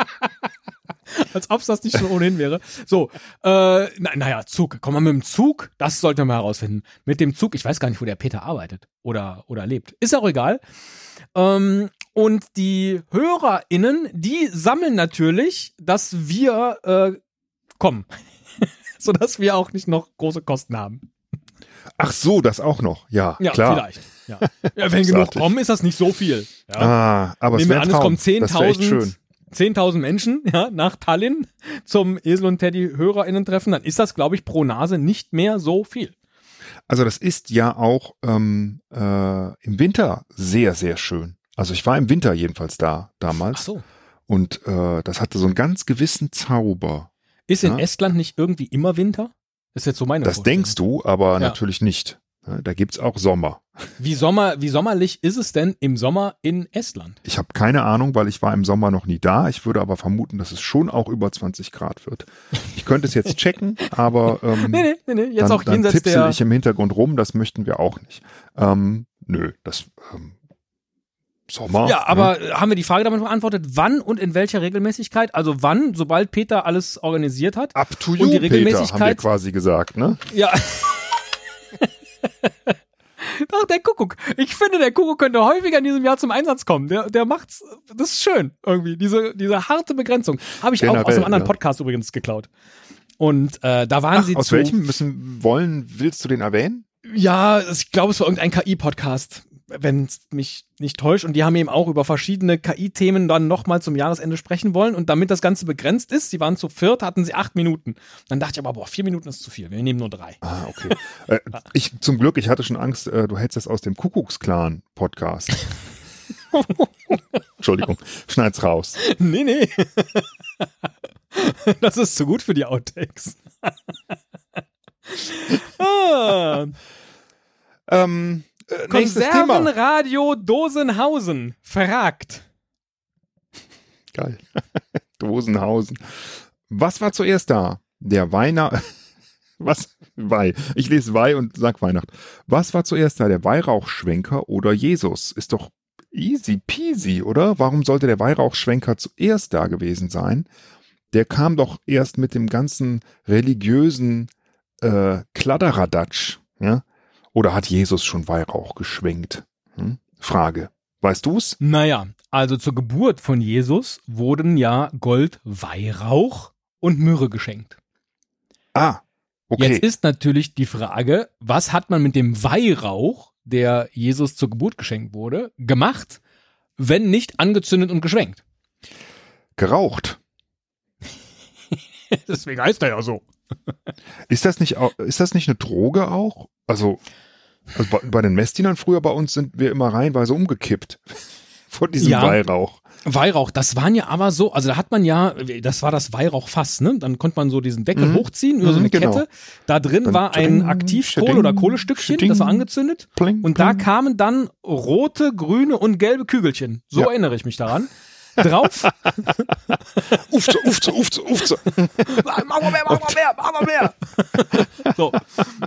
[LAUGHS] als ob es das nicht schon ohnehin wäre. So, äh, na, naja, Zug. Kommen wir mit dem Zug? Das sollten wir mal herausfinden. Mit dem Zug, ich weiß gar nicht, wo der Peter arbeitet oder, oder lebt. Ist auch egal. Ähm, und die HörerInnen, die sammeln natürlich, dass wir äh, kommen. [LAUGHS] Sodass wir auch nicht noch große Kosten haben. Ach so, das auch noch. Ja, Ja, klar. vielleicht. Ja. ja wenn genug kommen, ist das nicht so viel. Ja. Ah, aber es Nehmen wir wäre an, es kommen Das wäre echt 10.000 schön. 10.000 Menschen [LAUGHS] ja, nach Tallinn zum Esel und Teddy HörerInnen-Treffen, dann ist das, glaube ich, pro Nase nicht mehr so viel. Also das ist ja auch ähm, äh, im Winter sehr, sehr schön. Also ich war im Winter jedenfalls da damals so. und äh, das hatte so einen ganz gewissen Zauber. Ist in Ja. Estland nicht irgendwie immer Winter? Ist jetzt so meine Das Vorstellung. denkst du, aber Ja. natürlich nicht. Da gibt's auch Sommer. Wie, Sommer, wie sommerlich ist es denn im Sommer in Estland? Ich habe keine Ahnung, weil ich war im Sommer noch nie da. Ich würde aber vermuten, dass es schon auch über 20 Grad wird. Ich könnte es jetzt checken, aber [LAUGHS] ähm, Nee, nee, nee, nee. Jetzt dann, auch dann jenseits tipsel der. ich im Hintergrund rum. Das möchten wir auch nicht. Ähm, nö, das ähm, Sommer. Ja, aber haben wir die Frage damit beantwortet, wann und in welcher Regelmäßigkeit? Also wann, sobald Peter alles organisiert hat? Up to Und you, die Peter, haben wir Regelmäßigkeit? quasi gesagt, ne? Ja. [LAUGHS] Ach, der Kuckuck. Ich finde, der Kuckuck könnte häufiger in diesem Jahr zum Einsatz kommen. Der, der macht's, das ist schön, irgendwie. Diese, diese harte Begrenzung. Habe ich auch aus Generell, einem anderen ja. Podcast übrigens geklaut. Und äh, da waren Ach, sie aus zu. welchem müssen wollen, willst du den erwähnen? Ja, ich glaube, es war irgendein KI-Podcast, wenn es mich nicht täuscht. Und die haben eben auch über verschiedene KI-Themen dann nochmal zum Jahresende sprechen wollen. Und damit das Ganze begrenzt ist, sie waren zu viert, hatten sie acht Minuten. Dann dachte ich aber, boah, vier Minuten ist zu viel. Wir nehmen nur drei. Ah, okay. äh, ich zum Glück, ich hatte schon Angst, äh, du hättest das aus dem Kuckucksklan Podcast. [LAUGHS] Entschuldigung, schneid's raus. nee, nee. [LAUGHS] das ist zu gut für die Outtakes. [LAUGHS] ah, Ähm, äh. Konservenradio Dosenhausen fragt. Geil. [LAUGHS] Dosenhausen. Was war zuerst da? Der Weihnacht. [LAUGHS] Was? Weih. Ich lese Weih und sag Weihnacht. Was war zuerst da? Der Weihrauchschwenker oder Jesus? Ist doch easy peasy, oder? Warum sollte der Weihrauchschwenker zuerst da gewesen sein? Der kam doch erst mit dem ganzen religiösen äh, Kladderadatsch, ja? Oder hat Jesus schon Weihrauch geschwenkt? Hm? Frage. Weißt du's? Naja, also zur Geburt von Jesus wurden ja Gold, Weihrauch und Myrrhe geschenkt. Ah, okay. Jetzt ist natürlich die Frage, was hat man mit dem Weihrauch, der Jesus zur Geburt geschenkt wurde, gemacht, wenn nicht angezündet und geschwenkt? Geraucht. [LAUGHS] Deswegen heißt er ja so. Ist das nicht, ist das nicht eine Droge auch? Also, also bei, bei den Messdienern früher bei uns sind wir immer reihenweise umgekippt. [LAUGHS] Von diesem Ja. Weihrauch. Weihrauch, das waren ja aber so, also da hat man ja, das war das Weihrauchfass, ne? Dann konnte man so diesen Deckel Mhm. hochziehen über so Mhm, eine genau. Kette. Da drin Dann war ein Aktivkohle oder Kohlestückchen, das war angezündet. Pling, Und da pling. kamen dann rote, grüne und gelbe Kügelchen. So Ja. erinnere ich mich daran. Drauf. Ufze, ufze, ufze, ufze. mach mal mehr, mach mal mehr, mach mal mehr. [LAUGHS] so.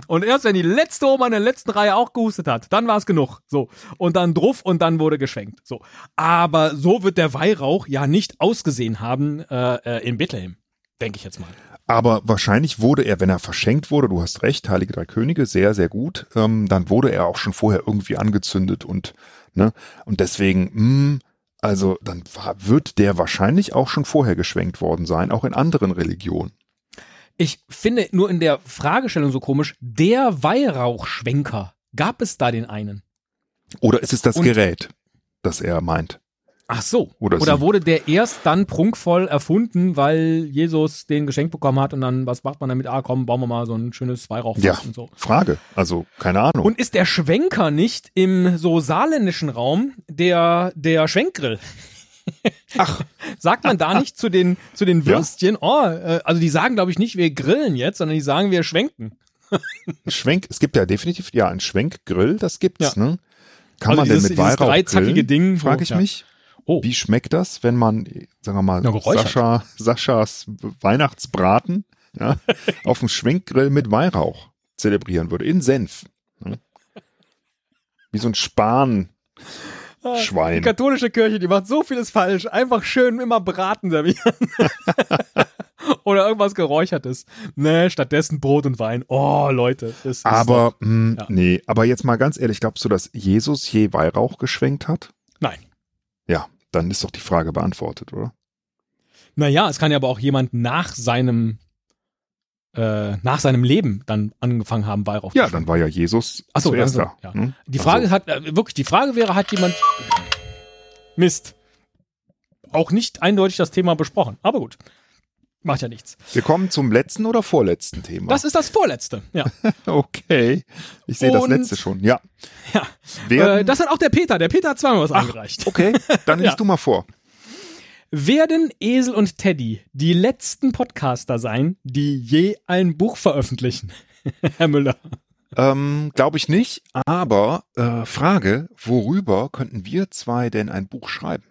Und erst wenn die letzte Oma in der letzten Reihe auch gehustet hat, dann war es genug. So. Und dann druff und dann wurde geschwenkt. So. Aber so wird der Weihrauch ja nicht ausgesehen haben äh, äh, in Bethlehem. Denke ich jetzt mal. Aber wahrscheinlich wurde er, wenn er verschenkt wurde, du hast recht, Heilige Drei Könige, sehr, sehr gut, ähm, dann wurde er auch schon vorher irgendwie angezündet und, ne, und deswegen, mh, also dann war, wird der wahrscheinlich auch schon vorher geschwenkt worden sein, auch in anderen Religionen. Ich finde nur in der Fragestellung so komisch, der Weihrauchschwenker, gab es da den einen? Oder ist es das Und- Gerät, das er meint? Ach so. Oder Oder wurde der erst dann prunkvoll erfunden, weil Jesus den geschenkt bekommen hat und dann, was macht man damit? Ah, komm, bauen wir mal so ein schönes Weihrauchfass Ja. und so. Frage, also keine Ahnung. Und ist der Schwenker nicht im so saarländischen Raum der, der Schwenkgrill? [LAUGHS] Ach, Sagt man da nicht zu den, zu den Ja. Würstchen, oh, äh, also die sagen, glaube ich, nicht, wir grillen jetzt, sondern die sagen, wir schwenken. Schwenk, es gibt ja definitiv, ja, ein Schwenkgrill, das gibt's, ne? Kann Also man denn dieses- mit dieses Weihrauch dreizackige grillen, Ding, frage ich ja. mich. Oh. Wie schmeckt das, wenn man, sagen wir mal, Ja. Sascha, Saschas Weihnachtsbraten ja, [LAUGHS] auf dem Schwenkgrill mit Weihrauch zelebrieren würde, in Senf. ne? Wie so ein Span. Die Schwein. katholische Kirche, die macht so vieles falsch. Einfach schön immer Braten servieren. [LAUGHS] Oder irgendwas Geräuchertes. Ne, stattdessen Brot und Wein. Oh, Leute. Das ist Aber, doch- mh, Ja. nee, aber jetzt mal ganz ehrlich, glaubst du, dass Jesus je Weihrauch geschwenkt hat? Nein. Ja, dann ist doch die Frage beantwortet, oder? Naja, es kann ja aber auch jemand nach seinem, äh, nach seinem Leben dann angefangen haben, Weihrauch zu Ja, dann war ja Jesus Ach so, zuerst also, da. ja. hm? Die Frage Also, hat, äh, wirklich, die Frage wäre, hat jemand Mist. Auch nicht eindeutig das Thema besprochen. Aber gut. Macht ja nichts. wir kommen zum letzten oder vorletzten Thema. Das ist das vorletzte. Ja. [LAUGHS] okay. Ich sehe das letzte schon. Ja. ja. Werden, Äh, das hat auch der Peter. Der Peter hat zweimal was Ach, eingereicht. okay, dann [LAUGHS] liest Ja. du mal vor. Werden Esel und Teddy die letzten Podcaster sein, die je ein Buch veröffentlichen? [LAUGHS] Herr Müller. Ähm, Glaube ich nicht, aber äh, Frage, worüber könnten wir zwei denn ein Buch schreiben?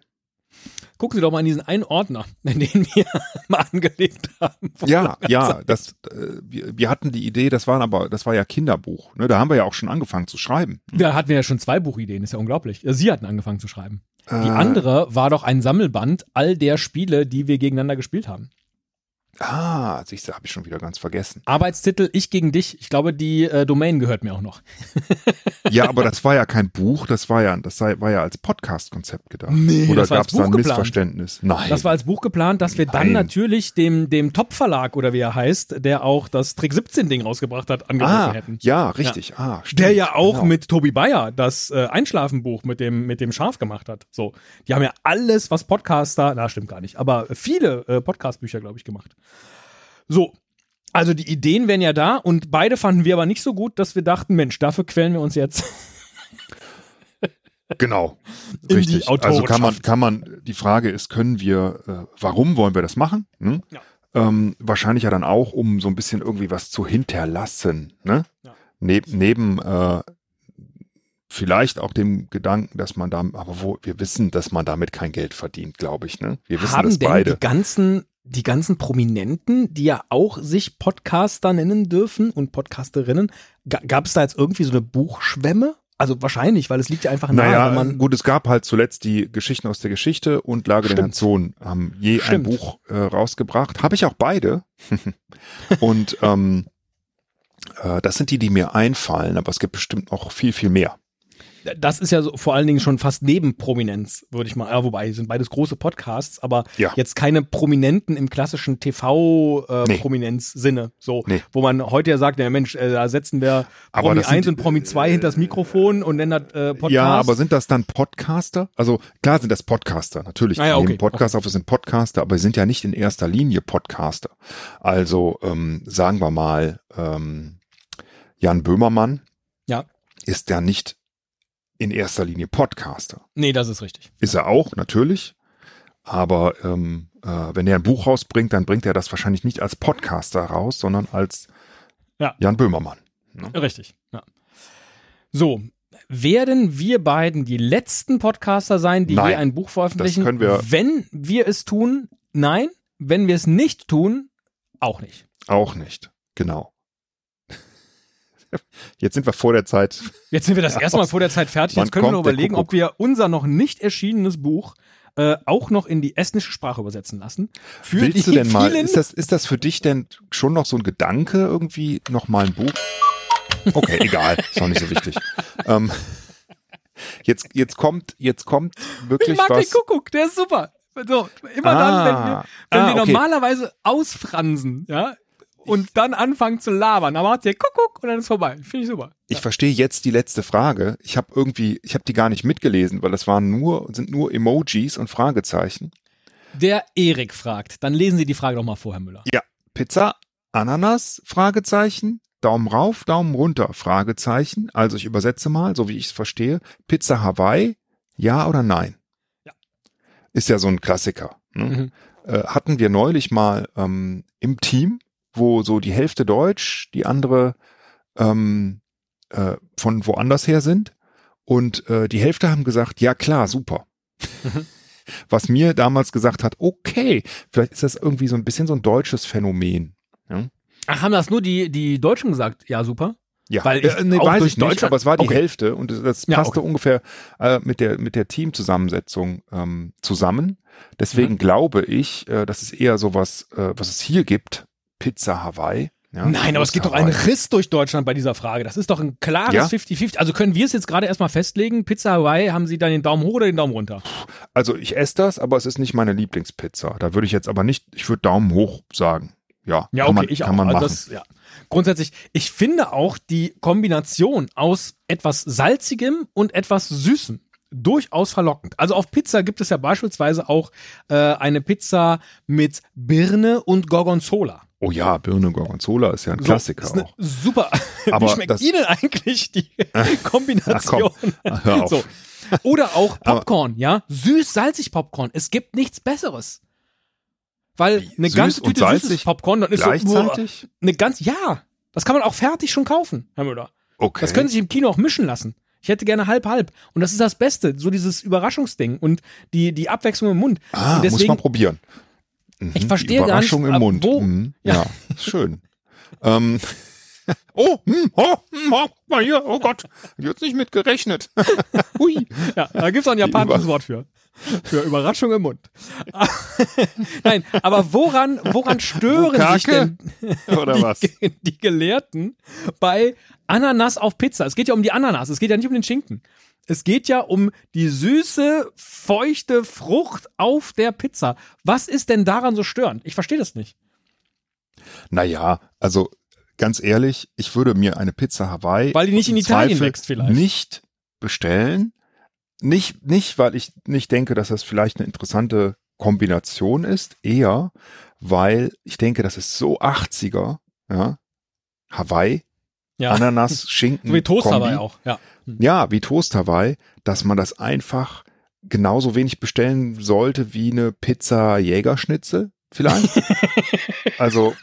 Gucken Sie doch mal in diesen einen Ordner, [LAUGHS] in den wir [LAUGHS] mal angelegt haben. Ja, ja, Zeit. das, äh, wir, wir hatten die Idee, das waren aber, das war ja Kinderbuch. Ne? Da haben wir ja auch schon angefangen zu schreiben. Da hatten wir ja schon zwei Buchideen, ist ja unglaublich. Sie hatten angefangen zu schreiben. Die Äh, andere war doch ein Sammelband all der Spiele, die wir gegeneinander gespielt haben. Ah, siehst du, habe ich schon wieder ganz vergessen. Arbeitstitel Ich gegen dich. Ich glaube, die äh, Domain gehört mir auch noch. Ja, aber das war ja kein Buch, das war ja, das war ja als Podcast-Konzept gedacht. Nee, Oder das war gab es da ein geplant. Missverständnis? Nein. Das war als Buch geplant, dass wir dann Nein. natürlich dem, dem Top-Verlag oder wie er heißt, der auch das Trick 17-Ding rausgebracht hat, angeboten ah, hätten. ja, richtig. Ah, stimmt. Der ja auch Genau. mit Tobi Bayer das äh, Einschlafenbuch mit dem, mit dem Schaf gemacht hat. So. Die haben ja alles, was Podcaster, na stimmt gar nicht, aber viele äh, Podcast-Bücher, glaube ich, gemacht. So. Also die Ideen wären ja da und beide fanden wir aber nicht so gut, dass wir dachten, Mensch, dafür quälen wir uns jetzt. [LAUGHS] Genau. Richtig. Also kann man, kann man, die Frage ist, können wir, äh, warum wollen wir das machen? Hm? Ja. Ähm, wahrscheinlich ja dann auch, um so ein bisschen irgendwie was zu hinterlassen. Ne? Ja. Neb, neben äh, vielleicht auch dem Gedanken, dass man da, aber wo, wir wissen, dass man damit kein Geld verdient, glaube ich. Ne? Wir wissen Haben das denn beide. die ganzen, die ganzen Prominenten, die ja auch sich Podcaster nennen dürfen und Podcasterinnen, ga, gab es da jetzt irgendwie so eine Buchschwemme? Also wahrscheinlich, weil es liegt ja einfach nahe, Naja, wenn man gut, es gab halt zuletzt die Geschichten aus der Geschichte und Lage der Stimmt. Nation haben je Stimmt. ein Buch äh, rausgebracht. Habe ich auch beide. [LAUGHS] und ähm, äh, das sind die, die mir einfallen, aber es gibt bestimmt noch viel, viel mehr. Das ist ja so vor allen Dingen schon fast neben Prominenz, würde ich mal, ja, wobei sind beides große Podcasts, aber Ja. jetzt keine Prominenten im klassischen Nee. TV-Prominenz-Sinne, so, Nee. wo man heute ja sagt, ja Mensch, äh, da setzen wir Aber Promi das sind- 1 und Promi 2 hinter das Mikrofon und nennen das äh, Podcast. Ja, aber sind das dann Podcaster? Also klar sind das Podcaster, natürlich. Ah ja, okay, Podcast auf, es sind Podcaster, aber sie sind ja nicht in erster Linie Podcaster. Also ähm, sagen wir mal, ähm, Jan Böhmermann Ja. ist ja nicht in erster Linie Podcaster. nee, das ist richtig. Ist er auch, natürlich. Aber ähm, äh, wenn er ein Buch rausbringt, dann bringt er das wahrscheinlich nicht als Podcaster raus, sondern als Ja. Jan Böhmermann. Richtig, ja. So, werden wir beiden die letzten Podcaster sein, die Nein, je ein Buch veröffentlichen? das können wir- Wenn wir es tun, nein. Wenn wir es nicht tun, auch nicht. Auch nicht. Genau. Jetzt sind wir vor der Zeit. Jetzt sind wir das erste Mal vor der Zeit fertig. Jetzt können wir überlegen, ob wir unser noch nicht erschienenes Buch äh, auch noch in die estnische Sprache übersetzen lassen. Für Willst du denn mal, ist das, ist das für dich denn schon noch so ein Gedanke, irgendwie noch mal ein Buch? Okay, egal, ist auch nicht so wichtig. [LAUGHS] ähm, jetzt, jetzt kommt, jetzt kommt ich wirklich mag was. den Kuckuck, der ist super. So, immer Ah, dann, wenn wir, wenn ah, wir okay. normalerweise ausfransen, ja, und dann anfangen zu labern, dann macht der Kuckuck und dann ist vorbei. Finde ich super. Ich verstehe jetzt die letzte Frage. Ich habe irgendwie, ich habe die gar nicht mitgelesen, weil das waren nur, sind nur Emojis und Fragezeichen. Der Erik fragt, dann lesen Sie die Frage doch mal vor, Herr Müller. Ja, Pizza, Ananas, Fragezeichen, Daumen rauf, Daumen runter, Fragezeichen. Also ich übersetze mal, so wie ich es verstehe. Pizza Hawaii, ja oder nein? Ja. Ist ja so ein Klassiker. Ne? Mhm. Äh, hatten wir neulich mal ähm, im Team, wo so die Hälfte Deutsch, die andere ähm, äh, von woanders her sind. Und äh, die Hälfte haben gesagt, ja klar, super. Mhm. [LAUGHS] Was mir damals gesagt hat, okay, vielleicht ist das irgendwie so ein bisschen so ein deutsches Phänomen. Ach, haben das nur die, die Deutschen gesagt? Ja, super. Ja, Weil ich äh, nee, auch weiß ich nicht, aber es war die Okay. Hälfte und das- das Ja, passte okay. ungefähr äh, mit der mit der Teamzusammensetzung ähm, zusammen. Mhm. Deswegen glaube ich, äh, dass es eher sowas, äh, was es hier gibt, Pizza Hawaii. Ja, Nein, aber es gibt doch einen. Riss durch Deutschland bei dieser Frage. Das ist doch ein klares Ja? 50-50. Also können wir es jetzt gerade erstmal festlegen? Pizza Hawaii, haben Sie dann den Daumen hoch oder den Daumen runter? Also ich esse das, aber es ist nicht meine Lieblingspizza. Da würde ich jetzt aber nicht, ich würde Daumen hoch sagen. Ja, Ja, kann okay, man, ich auch. also das, ja. Grundsätzlich, ich finde auch die Kombination aus etwas Salzigem und etwas Süßem durchaus verlockend. Also auf Pizza gibt es ja beispielsweise auch äh, eine Pizza mit Birne und Gorgonzola. Oh ja, Birne Gorgonzola ist ja ein So, Klassiker ist auch. Super. [LAUGHS] Aber Wie schmeckt das- Ihnen eigentlich die [LAUGHS] Kombination? Ach, komm. So. Oder auch Popcorn, ja? Süß-salzig Popcorn. Es gibt nichts Besseres. Weil eine ganze Tüte süßes Popcorn, dann ist so, Gleichzeitig? boah, eine ganz, ja. Das kann man auch fertig schon kaufen, Herr Müller. Okay. Das können Sie sich im Kino auch mischen lassen. Ich hätte gerne halb halb. Und das ist das Beste, so dieses Überraschungsding und die, die Abwechslung im Mund. ah, und muss man probieren. Mhm, Ich verstehe gar nicht, Überraschung im ab Mund. wo- Mhm, Ja. ja. schön. ähm, [LAUGHS] oh, hm, oh, hm, oh, mal hier, oh Gott, jetzt nicht mit gerechnet. [LAUGHS] Hui. Ja, da gibt's auch ein japanisches Wort für. Für Überraschung im Mund. [LAUGHS] Nein, aber woran, woran stören sich Bukake? denn Oder die, die Gelehrten bei Ananas auf Pizza? Es geht ja um die Ananas, es geht ja nicht um den Schinken. Es geht ja um die süße, feuchte Frucht auf der Pizza. Was ist denn daran so störend? Ich verstehe das nicht. Naja, also ganz ehrlich, ich würde mir eine Pizza Hawaii Weil die nicht in Italien Zweifel wächst vielleicht. nicht bestellen. Nicht, nicht, weil ich nicht denke, dass das vielleicht eine interessante Kombination ist, eher, weil ich denke, das ist so 80er, ja. Hawaii, Ja. Ananas, [LAUGHS] Schinken. so wie Toast Kombi. dabei auch, ja. Ja, wie Toast Hawaii, dass man das einfach genauso wenig bestellen sollte wie eine Pizza Jägerschnitzel vielleicht. [LAUGHS] also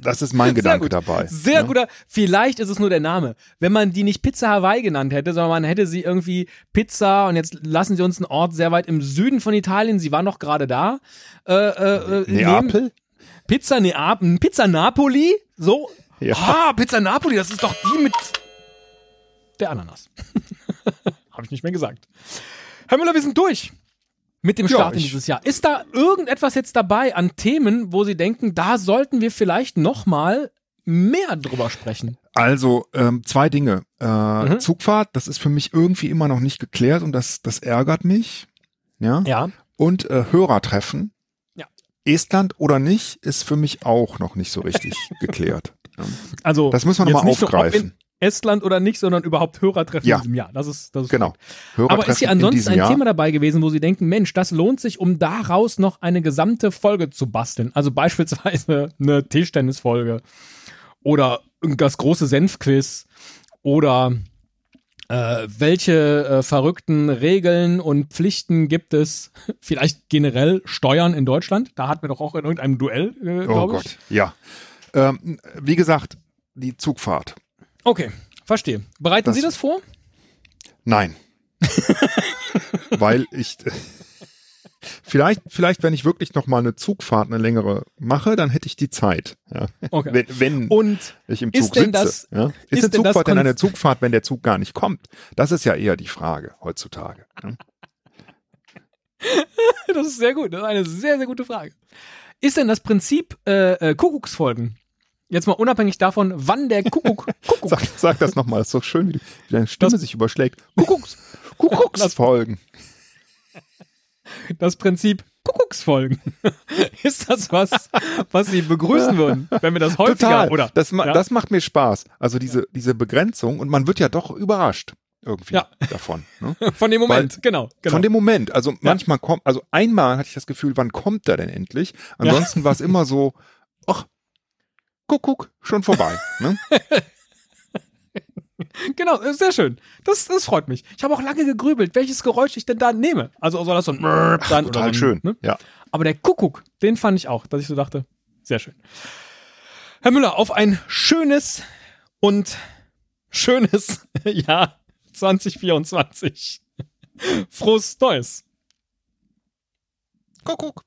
das ist mein Sehr Gedanke gut. dabei. Sehr ja? guter, vielleicht ist es nur der Name. Wenn man die nicht Pizza Hawaii genannt hätte, sondern man hätte sie irgendwie Pizza und jetzt lassen sie uns einen Ort sehr weit im Süden von Italien, sie war noch gerade da. Äh, äh, äh. Neapel? Pizza Neapel, Pizza Napoli, so. Ja. Ah, Pizza Napoli, das ist doch die mit der Ananas. [LAUGHS] Habe ich nicht mehr gesagt. Herr Müller, wir sind durch mit dem Ja, Start in ich- dieses Jahr. Ist da irgendetwas jetzt dabei an Themen, wo Sie denken, da sollten wir vielleicht noch mal mehr drüber sprechen? Also ähm, zwei Dinge. Äh, Mhm. Zugfahrt, das ist für mich irgendwie immer noch nicht geklärt und das, das ärgert mich. Ja. Ja. Und äh, Hörertreffen. Estland oder nicht, ist für mich auch noch nicht so richtig [LAUGHS] geklärt. Also Das müssen wir nochmal aufgreifen. Estland oder nicht, sondern überhaupt Hörertreffen Ja. in diesem Jahr. Das ist, das ist Genau. Aber ist hier ansonsten ein Jahr. Thema dabei gewesen, wo Sie denken, Mensch, das lohnt sich, um daraus noch eine gesamte Folge zu basteln? Also beispielsweise [LAUGHS] eine Tischtennisfolge oder das große Senfquiz oder äh, welche äh, verrückten Regeln und Pflichten gibt es? [LAUGHS] Vielleicht generell Steuern in Deutschland? Da hatten wir doch auch in irgendeinem Duell, äh, Oh ich. Gott, ja. Ähm, wie gesagt, die Zugfahrt. Okay, verstehe. Bereiten Das- Sie das vor? Nein. [LAUGHS] Weil ich vielleicht, vielleicht, wenn ich wirklich noch mal eine Zugfahrt, eine längere mache, dann hätte ich die Zeit. Ja. Okay. Wenn, wenn Und ich im ist Zug denn sitze. das- ja. ist Ist, eine Zugfahrt denn eine Zugfahrt, wenn der Zug gar nicht kommt? Das ist ja eher die Frage heutzutage. Ja. [LAUGHS] Das ist sehr gut. Das ist eine sehr, sehr gute Frage. Ist denn das Prinzip äh, äh, Kuckucksfolgen? Jetzt mal unabhängig davon, wann der Kuckuck [LAUGHS] Kuckuck. Sag, sag das nochmal, das ist so schön, wie, wie deine Stimme Das- sich überschlägt. Kuckucks, [LAUGHS] Kuckucksfolgen. Das Prinzip Kuckucksfolgen. [LAUGHS] Ist das was, was Sie begrüßen würden, wenn wir das häufiger Total. oder? das, ma Ja. das macht mir Spaß. Also diese, diese Begrenzung und man wird ja doch überrascht irgendwie Ja. davon. Ne? [LAUGHS] Von dem Moment, genau. genau. Von dem Moment. Also manchmal kommt, also einmal hatte ich das Gefühl, wann kommt der denn endlich? Ansonsten war es immer so, ach, guck, guck, schon vorbei. Ne? [LAUGHS] genau, äh, sehr schön. Das, das freut mich. Ich habe auch lange gegrübelt, welches Geräusch ich denn da nehme. Also soll das so ein Mörp sein Ach, Total so, schön, ne? ja. Aber der Kuckuck, den fand ich auch, dass ich so dachte, sehr schön. Herr Müller, auf ein schönes und schönes [LAUGHS] Jahr 2024. Frohes Neues. Kuckuck.